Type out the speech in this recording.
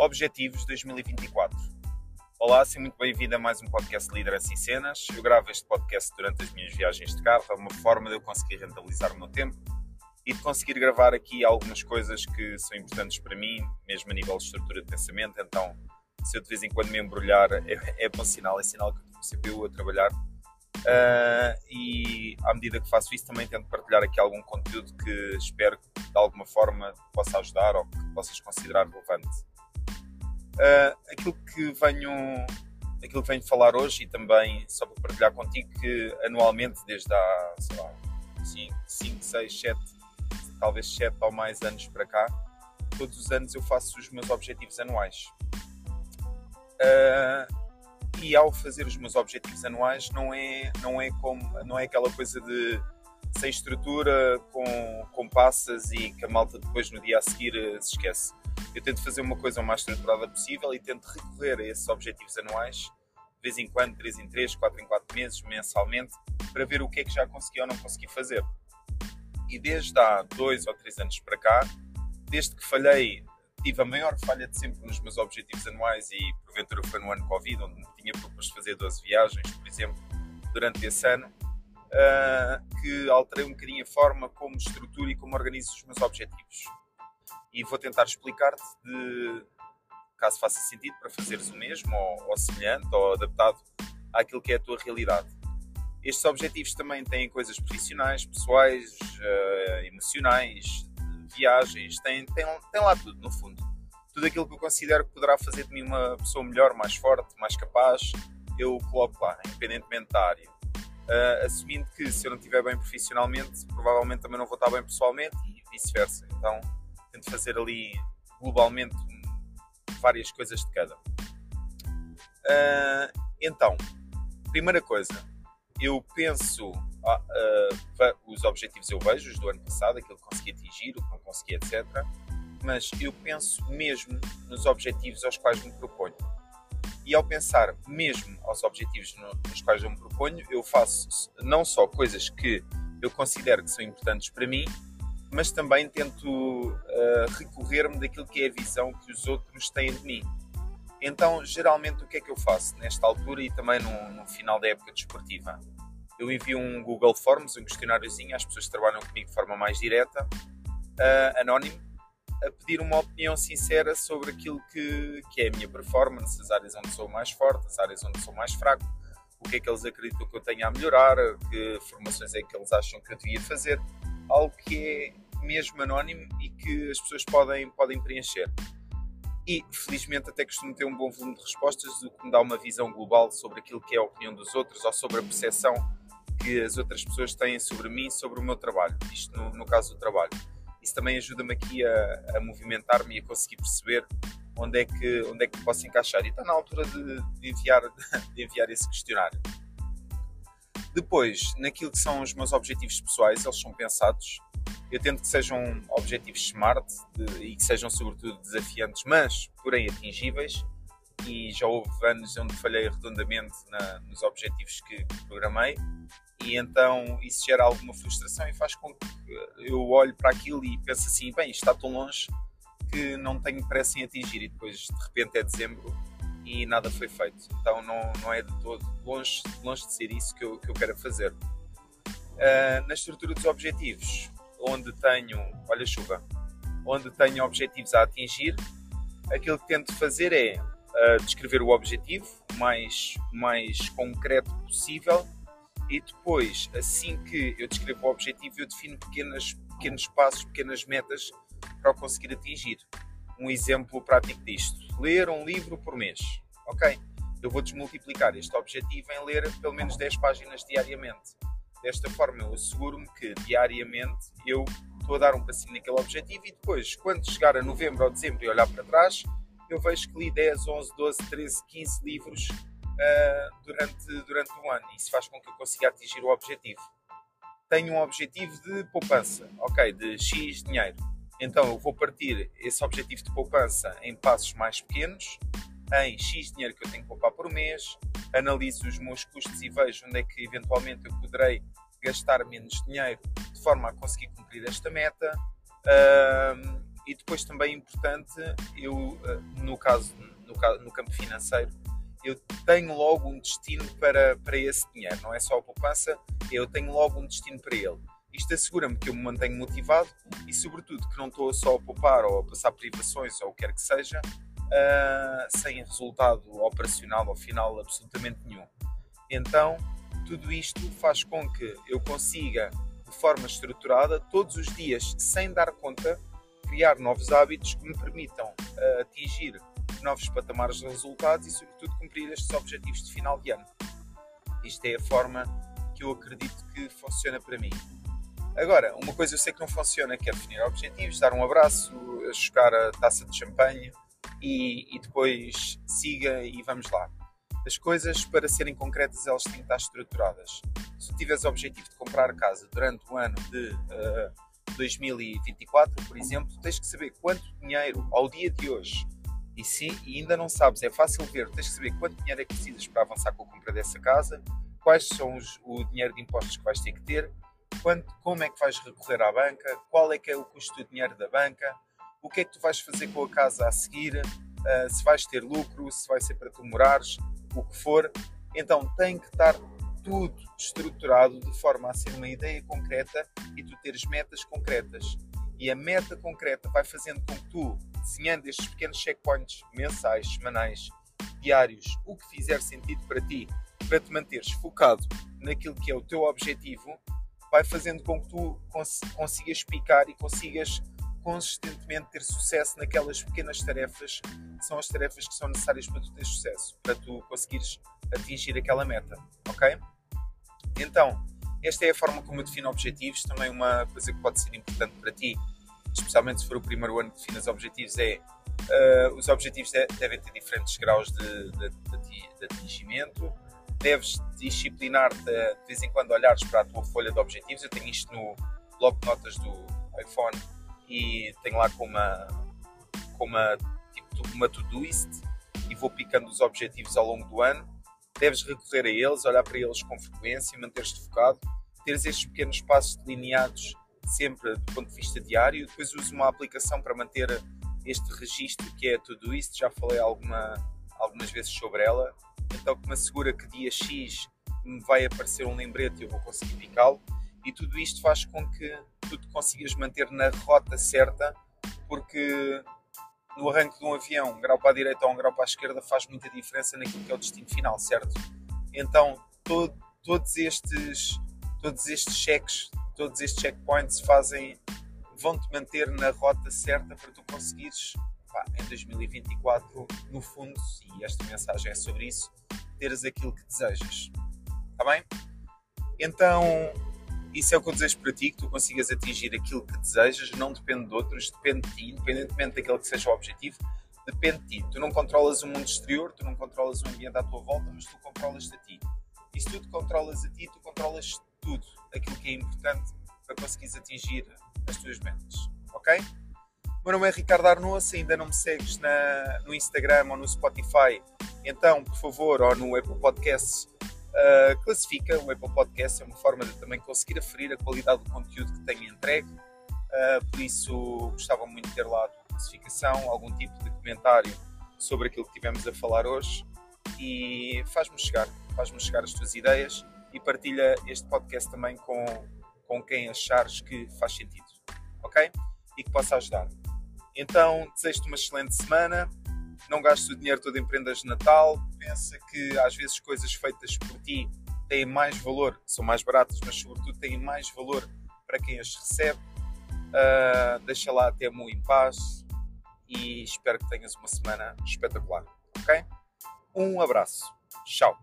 Objetivos 2024. Olá, seja muito bem-vindo a mais um podcast de Liderança e Cenas. Eu gravo este podcast durante as minhas viagens de carro, é uma forma de eu conseguir rentabilizar o meu tempo e de conseguir gravar aqui algumas coisas que são importantes para mim, mesmo a nível de estrutura de pensamento. Então, se eu de vez em quando me embrulhar, é, é bom sinal, é sinal que estou CPU a trabalhar. Uh, e à medida que faço isso, também tento partilhar aqui algum conteúdo que espero que de alguma forma possa ajudar ou que possas considerar relevante. Uh, aquilo que venho aquilo que venho falar hoje e também só para partilhar contigo que anualmente desde há sei lá 5, 6, 7 talvez 7 ou mais anos para cá todos os anos eu faço os meus objetivos anuais. Uh, e ao fazer os meus objetivos anuais não é não é como não é aquela coisa de sem estrutura com, com passas e que a malta depois no dia a seguir se esquece eu tento fazer uma coisa o mais estruturada possível e tento recorrer a esses objetivos anuais, de vez em quando, 3 em 3, 4 em 4 meses, mensalmente, para ver o que é que já consegui ou não consegui fazer. E desde há 2 ou 3 anos para cá, desde que falhei, tive a maior falha de sempre nos meus objetivos anuais e porventura foi no ano Covid, onde me tinha proposto fazer 12 viagens, por exemplo, durante esse ano, uh, que alterei um bocadinho a forma como estruturo e como organizo os meus objetivos e vou tentar explicar-te de caso faça sentido para fazeres o mesmo ou, ou, semelhante ou adaptado àquilo que é a tua realidade. Estes objetivos também têm coisas profissionais, pessoais, uh, emocionais, viagens, tem, tem, tem lá tudo no fundo. Tudo aquilo que eu considero que poderá fazer de mim uma pessoa melhor, mais forte, mais capaz, eu coloco lá, independentemente da área. Uh, assumindo que se eu não estiver bem profissionalmente, provavelmente também não vou estar bem pessoalmente e vice-versa. Então, tento fazer ali globalmente várias coisas de cada. Uh, então, primeira coisa, eu penso uh, os objetivos eu vejo os do ano passado, aquilo que consegui atingir, o que não consegui, etc. Mas eu penso mesmo nos objetivos aos quais me proponho. E ao pensar mesmo aos objetivos nos quais eu me proponho, eu faço não só coisas que eu considero que são importantes para mim, mas também tento uh, recorrer-me daquilo que é a visão que os outros têm de mim. Então, geralmente, o que é que eu faço nesta altura e também no, no final da época desportiva? Eu envio um Google Forms, um questionáriozinho às pessoas que trabalham comigo de forma mais direta, uh, anónimo, a pedir uma opinião sincera sobre aquilo que, que é a minha performance, as áreas onde sou mais forte, as áreas onde sou mais fraco, o que é que eles acreditam que eu tenho a melhorar, que formações é que eles acham que eu devia fazer algo que é mesmo anónimo e que as pessoas podem, podem preencher. E felizmente até costumo ter um bom volume de respostas, o que me dá uma visão global sobre aquilo que é a opinião dos outros ou sobre a percepção que as outras pessoas têm sobre mim, sobre o meu trabalho. Isto no, no caso do trabalho. Isso também ajuda-me aqui a, a movimentar-me e a conseguir perceber onde é que, onde é que posso encaixar. E está na altura de, de enviar, de enviar esse questionário. Depois, naquilo que são os meus objetivos pessoais, eles são pensados. Eu tento que sejam objetivos smart de, e que sejam, sobretudo, desafiantes, mas, porém, atingíveis. E já houve anos onde falhei redondamente na, nos objetivos que, programei, e então isso gera alguma frustração e faz com que eu olhe para aquilo e pense assim: bem, isto está tão longe que não tenho pressa em atingir. E depois, de repente, é dezembro e nada foi feito. Então não, não é de todo longe, longe de ser isso que eu, que eu quero fazer. Uh, na estrutura dos objetivos, onde tenho, olha chuva, onde tenho objetivos a atingir, aquilo que tento fazer é uh, descrever o objetivo o mais, mais concreto possível e depois, assim que eu descrevo o objetivo, eu defino pequenas, pequenos passos, pequenas metas para o conseguir atingir um exemplo prático disto. Ler um livro por mês. Ok, eu vou desmultiplicar este objetivo em ler pelo menos 10 páginas diariamente. Desta forma, eu asseguro-me que diariamente eu estou a dar um passinho naquele objetivo e depois, quando chegar a novembro ou dezembro e olhar para trás, eu vejo que li 10, 11, 12, 13, 15 livros uh, durante, durante o ano. Isso faz com que eu consiga atingir o objetivo. Tenho um objetivo de poupança, ok, de X dinheiro então eu vou partir esse objetivo de poupança em passos mais pequenos, em X dinheiro que eu tenho que poupar por mês, analiso os meus custos e vejo onde é que eventualmente eu poderei gastar menos dinheiro de forma a conseguir cumprir esta meta. e depois também é importante, eu, eh, no caso, no, no campo financeiro, eu tenho logo um destino para, para esse dinheiro, não é só a poupança, eu tenho logo um destino para ele. Isto assegura-me que eu me mantenho motivado e, sobretudo, que não estou só a poupar ou a passar privações ou o que quer que seja, uh, sem resultado operacional ao final absolutamente nenhum. Então, tudo isto faz com que eu consiga, de forma estruturada, todos os dias, sem dar conta, criar novos hábitos que me permitam uh, atingir novos patamares de resultados e, sobretudo, cumprir estes objetivos de final de ano. Isto é a forma que eu acredito que funciona para mim. Agora, uma coisa eu sei que não funciona, que é definir objetivos, dar um abraço, chocar a taça de champanhe e, e depois siga e vamos lá. As coisas, para serem concretas, elas têm que estar estruturadas. Se tiveres o objetivo de comprar casa durante o ano de uh, 2024, por exemplo, tens que saber quanto dinheiro ao dia de hoje, e se e ainda não sabes, é fácil ver, tens que saber quanto dinheiro é que precisas para avançar com a compra dessa casa, quais são os, o dinheiro de impostos que vais ter que ter, quanto, como é que vais recorrer à banca, qual é que é o custo do dinheiro da banca, o que é que tu vais fazer com a casa a seguir, uh, se vais ter lucro, se vai ser para tu morares, o que for. Então tem que estar tudo estruturado de forma a ser uma ideia concreta e tu teres metas concretas. E a meta concreta vai fazendo com que tu, desenhando estes pequenos checkpoints mensais, semanais, diários, o que fizer sentido para ti, para te manteres focado naquilo que é o teu objetivo, vai fazendo com que tu cons consigas picar e consigas consistentemente ter sucesso naquelas pequenas tarefas que são as tarefas que são necessárias para tu ter sucesso, para tu conseguires atingir aquela meta, ok? Então, esta é a forma como eu defino objetivos. Também uma coisa que pode ser importante para ti, especialmente se for o primeiro ano que definas objetivos, é uh, os objetivos de, devem ter diferentes graus de, de, de atingimento. Deves disciplinar-te de vez em quando olhares para a tua folha de objetivos. Eu tenho isto no bloco de notas do iPhone e tenho lá com uma, com uma, tipo, uma to-doist e vou picando os objetivos ao longo do ano deves recorrer a eles, olhar para eles com frequência, manter-te focado, teres estes pequenos passos delineados sempre do ponto de vista diário. Depois uso uma aplicação para manter este registro que é tudo isto. Já falei alguma, algumas vezes sobre ela. Então, que me assegura que dia X me vai aparecer um lembrete e eu vou conseguir picá-lo. E tudo isto faz com que tu te consigas manter na rota certa, porque no arranque de um avião, um grau para a direita ou um grau para a esquerda faz muita diferença naquilo que é o destino final, certo? Então, todo, todos estes todos estes cheques, todos estes checkpoints fazem vão-te manter na rota certa para tu conseguires pá, em 2024, no fundo, e esta mensagem é sobre isso, teres aquilo que desejas. Está bem? Então, isso é o que eu desejo para ti, que tu consigas atingir aquilo que desejas, não depende de outros, depende de ti, independentemente daquele que seja o objetivo, depende de ti. Tu não controlas o mundo exterior, tu não controlas o ambiente à tua volta, mas tu controlas-te a ti. E se tu te controlas a ti, tu controlas tudo, aquilo que é importante para conseguires atingir as tuas metas, ok? O meu nome é Ricardo Arnoa, se ainda não me segues na, no Instagram ou no Spotify, então, por favor, ou no Apple Podcasts, uh, classifica o Apple Podcast, é uma forma de também conseguir aferir a qualidade do conteúdo que tenho entregue. Uh, por isso, gostava muito de ter lá a tua classificação, algum tipo de comentário sobre aquilo que tivemos a falar hoje e faz-me chegar, faz-me chegar as tuas ideias e partilha este podcast também com, com quem achares que faz sentido, ok? E que possa ajudar. Então, desejo-te uma excelente semana não gastes o dinheiro todo em prendas de Natal, pensa que às vezes coisas feitas por ti têm mais valor, são mais baratas, mas sobretudo têm mais valor para quem as recebe. Uh, deixa lá até muito em paz e espero que tenhas uma semana espetacular, ok? Um abraço, tchau!